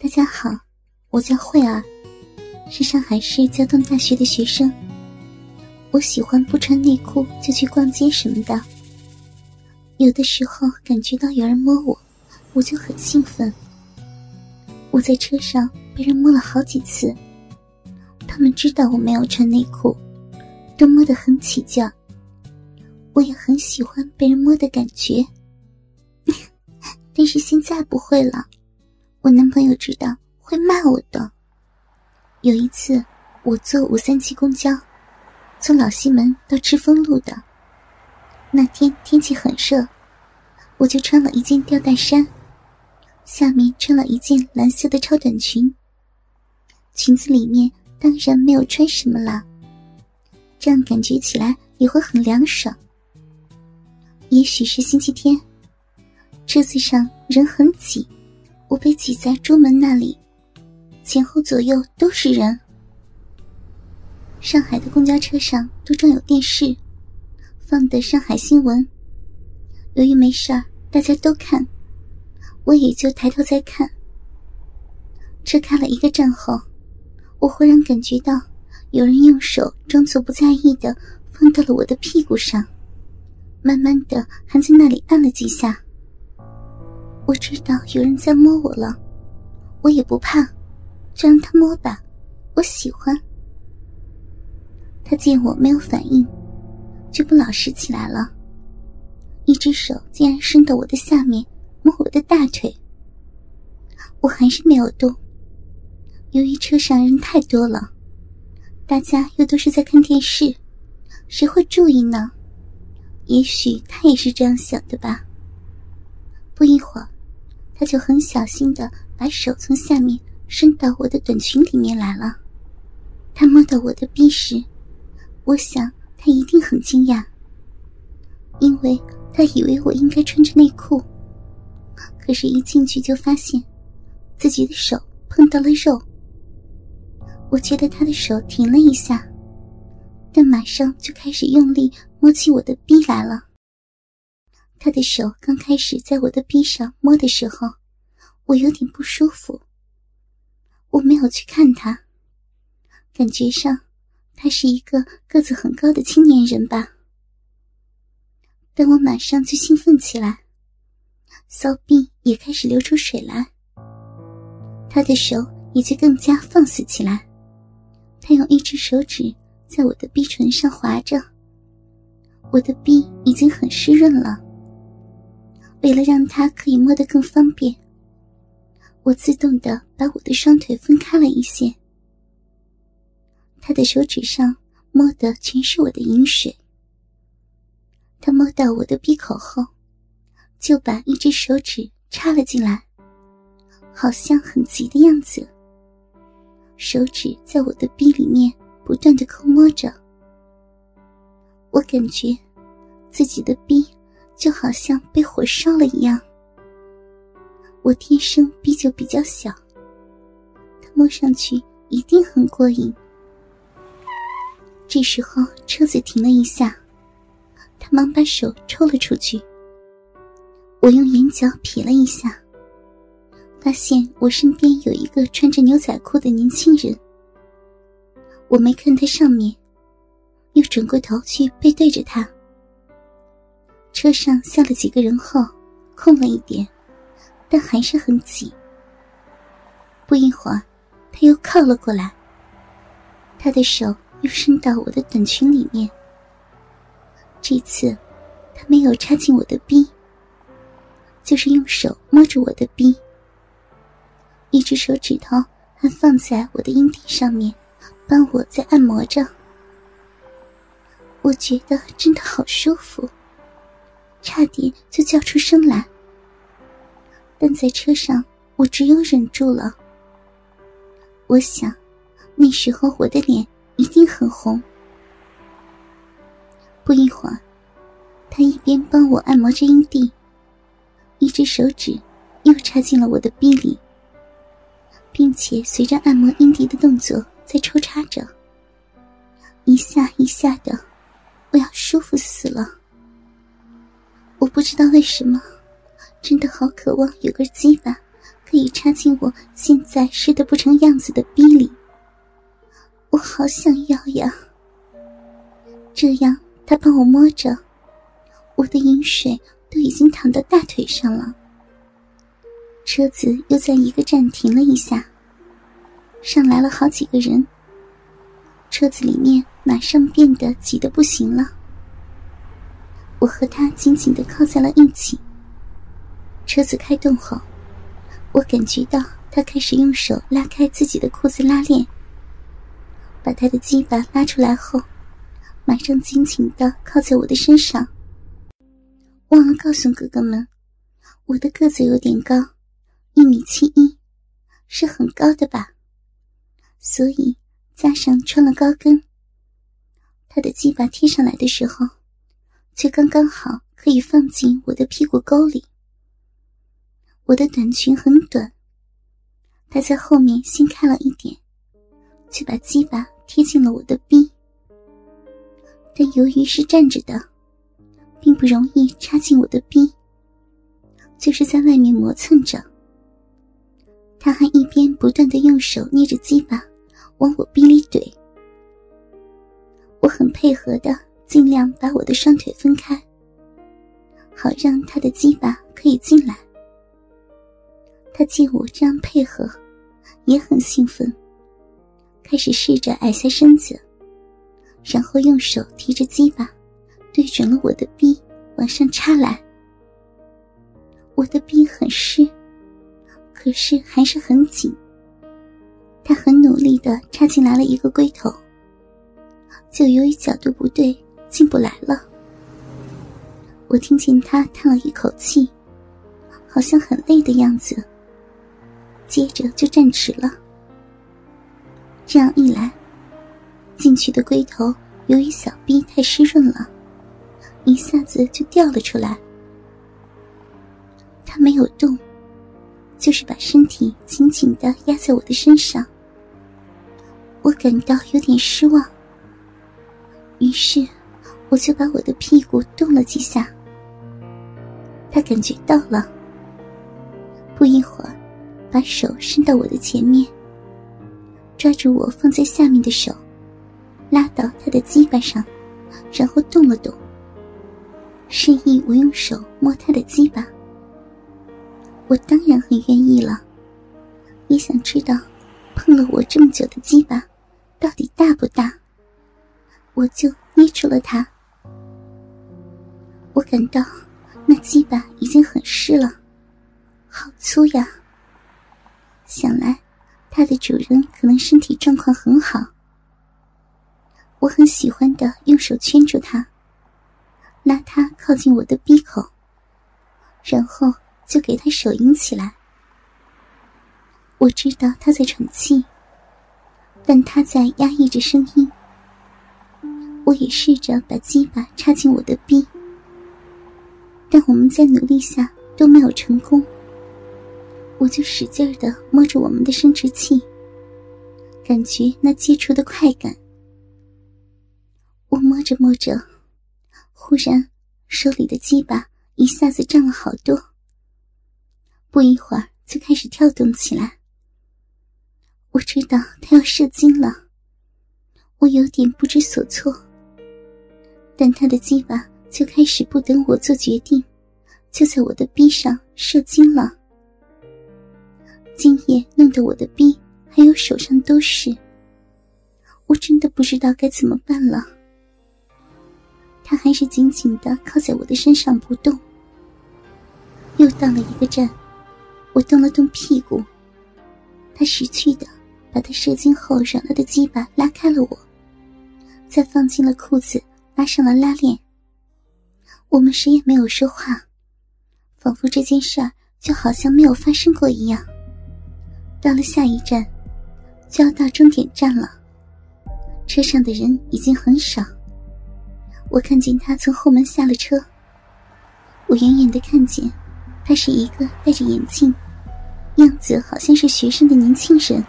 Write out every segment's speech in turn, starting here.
大家好，我叫慧儿，是上海市交通大学的学生。我喜欢不穿内裤就去逛街什么的。有的时候感觉到有人摸我，我就很兴奋。我在车上被人摸了好几次，他们知道我没有穿内裤，都摸得很起劲。我也很喜欢被人摸的感觉，但是现在不会了。我男朋友知道会骂我的。有一次，我坐五三七公交，从老西门到赤峰路的。那天天气很热，我就穿了一件吊带衫，下面穿了一件蓝色的超短裙。裙子里面当然没有穿什么了，这样感觉起来也会很凉爽。也许是星期天，车子上人很挤。我被挤在桌门那里，前后左右都是人。上海的公交车上都装有电视，放的上海新闻。由于没事儿，大家都看，我也就抬头在看。车开了一个站后，我忽然感觉到有人用手装作不在意的放到了我的屁股上，慢慢的还在那里按了几下。我知道有人在摸我了，我也不怕，就让他摸吧，我喜欢。他见我没有反应，就不老实起来了，一只手竟然伸到我的下面摸我的大腿。我还是没有动。由于车上人太多了，大家又都是在看电视，谁会注意呢？也许他也是这样想的吧。不一会儿。他就很小心的把手从下面伸到我的短裙里面来了。他摸到我的臂时，我想他一定很惊讶，因为他以为我应该穿着内裤。可是，一进去就发现自己的手碰到了肉。我觉得他的手停了一下，但马上就开始用力摸起我的臂来了。他的手刚开始在我的臂上摸的时候，我有点不舒服。我没有去看他，感觉上他是一个个子很高的青年人吧。但我马上就兴奋起来，骚臂也开始流出水来。他的手也就更加放肆起来，他用一只手指在我的臂唇上划着，我的臂已经很湿润了。为了让他可以摸得更方便，我自动的把我的双腿分开了一些。他的手指上摸的全是我的饮水。他摸到我的鼻口后，就把一只手指插了进来，好像很急的样子。手指在我的鼻里面不断的抠摸着，我感觉自己的鼻。就好像被火烧了一样。我天生臂就比较小，他摸上去一定很过瘾。这时候车子停了一下，他忙把手抽了出去。我用眼角瞥了一下，发现我身边有一个穿着牛仔裤的年轻人。我没看他上面，又转过头去背对着他。车上下了几个人后，空了一点，但还是很挤。不一会儿，他又靠了过来，他的手又伸到我的短裙里面。这次，他没有插进我的臂，就是用手摸着我的臂，一只手指头还放在我的阴蒂上面，帮我在按摩着。我觉得真的好舒服。差点就叫出声来，但在车上，我只有忍住了。我想，那时候我的脸一定很红。不一会儿，他一边帮我按摩着阴蒂，一只手指又插进了我的臂里，并且随着按摩阴蒂的动作在抽插着，一下一下的，我要舒服死了。我不知道为什么，真的好渴望有个鸡巴可以插进我现在湿得不成样子的逼里。我好想要呀！这样他帮我摸着，我的饮水都已经淌到大腿上了。车子又在一个站停了一下，上来了好几个人。车子里面马上变得挤得不行了。我和他紧紧的靠在了一起。车子开动后，我感觉到他开始用手拉开自己的裤子拉链。把他的鸡巴拉出来后，马上紧紧的靠在我的身上。忘了告诉哥哥们，我的个子有点高，一米七一，是很高的吧？所以加上穿了高跟，他的鸡巴贴上来的时候，却刚刚好可以放进我的屁股沟里。我的短裙很短，他在后面掀开了一点，却把鸡巴。贴近了我的臂，但由于是站着的，并不容易插进我的臂，就是在外面磨蹭着。他还一边不断的用手捏着鸡巴往我臂里怼，我很配合的尽量把我的双腿分开，好让他的鸡巴可以进来。他见我这样配合，也很兴奋。开始试着矮下身子，然后用手提着鸡巴，对准了我的臂往上插来。我的臂很湿，可是还是很紧。他很努力的插进来了一个龟头，就由于角度不对进不来了。我听见他叹了一口气，好像很累的样子，接着就站直了。这样一来，进去的龟头由于小臂太湿润了，一下子就掉了出来。他没有动，就是把身体紧紧的压在我的身上。我感到有点失望，于是我就把我的屁股动了几下。他感觉到了，不一会儿，把手伸到我的前面。抓住我放在下面的手，拉到他的鸡巴上，然后动了动，示意我用手摸他的鸡巴。我当然很愿意了，也想知道碰了我这么久的鸡巴到底大不大。我就捏住了他，我感到那鸡巴已经很湿了，好粗呀！想来。它的主人可能身体状况很好，我很喜欢的用手圈住它，拉它靠近我的鼻口，然后就给它手淫起来。我知道他在喘气，但他在压抑着声音。我也试着把鸡巴插进我的鼻，但我们在努力下都没有成功。我就使劲的摸着我们的生殖器，感觉那接触的快感。我摸着摸着，忽然手里的鸡巴一下子胀了好多，不一会儿就开始跳动起来。我知道他要射精了，我有点不知所措。但他的鸡巴就开始不等我做决定，就在我的臂上射精了。精液弄得我的臂还有手上都是，我真的不知道该怎么办了。他还是紧紧的靠在我的身上不动。又到了一个站，我动了动屁股，他识趣的把他射精后软了的鸡巴拉开了我，再放进了裤子，拉上了拉链。我们谁也没有说话，仿佛这件事儿就好像没有发生过一样。到了下一站，就要到终点站了。车上的人已经很少。我看见他从后门下了车。我远远的看见，他是一个戴着眼镜，样子好像是学生的年轻人。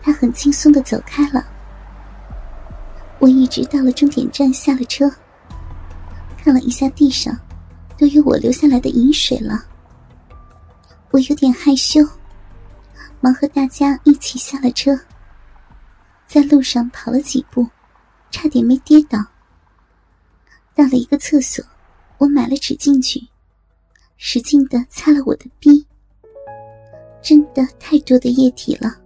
他很轻松的走开了。我一直到了终点站下了车，了一下地上，都有我留下来的饮水了。我有点害羞，忙和大家一起下了车，在路上跑了几步，差点没跌倒。到了一个厕所，我买了纸进去，使劲的擦了我的逼。真的太多的液体了，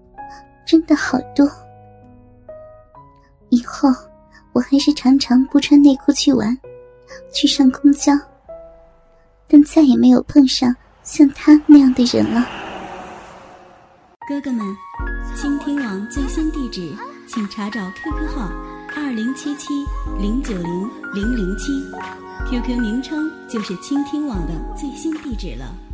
真的好多。以后我还是常常不穿内裤去玩，去上公交，但再也没有碰上像他那样的人了。哥哥们，倾听网最新地址，请查找 QQ 号二零七七零九零零零七，QQ 名称就是倾听网的最新地址了。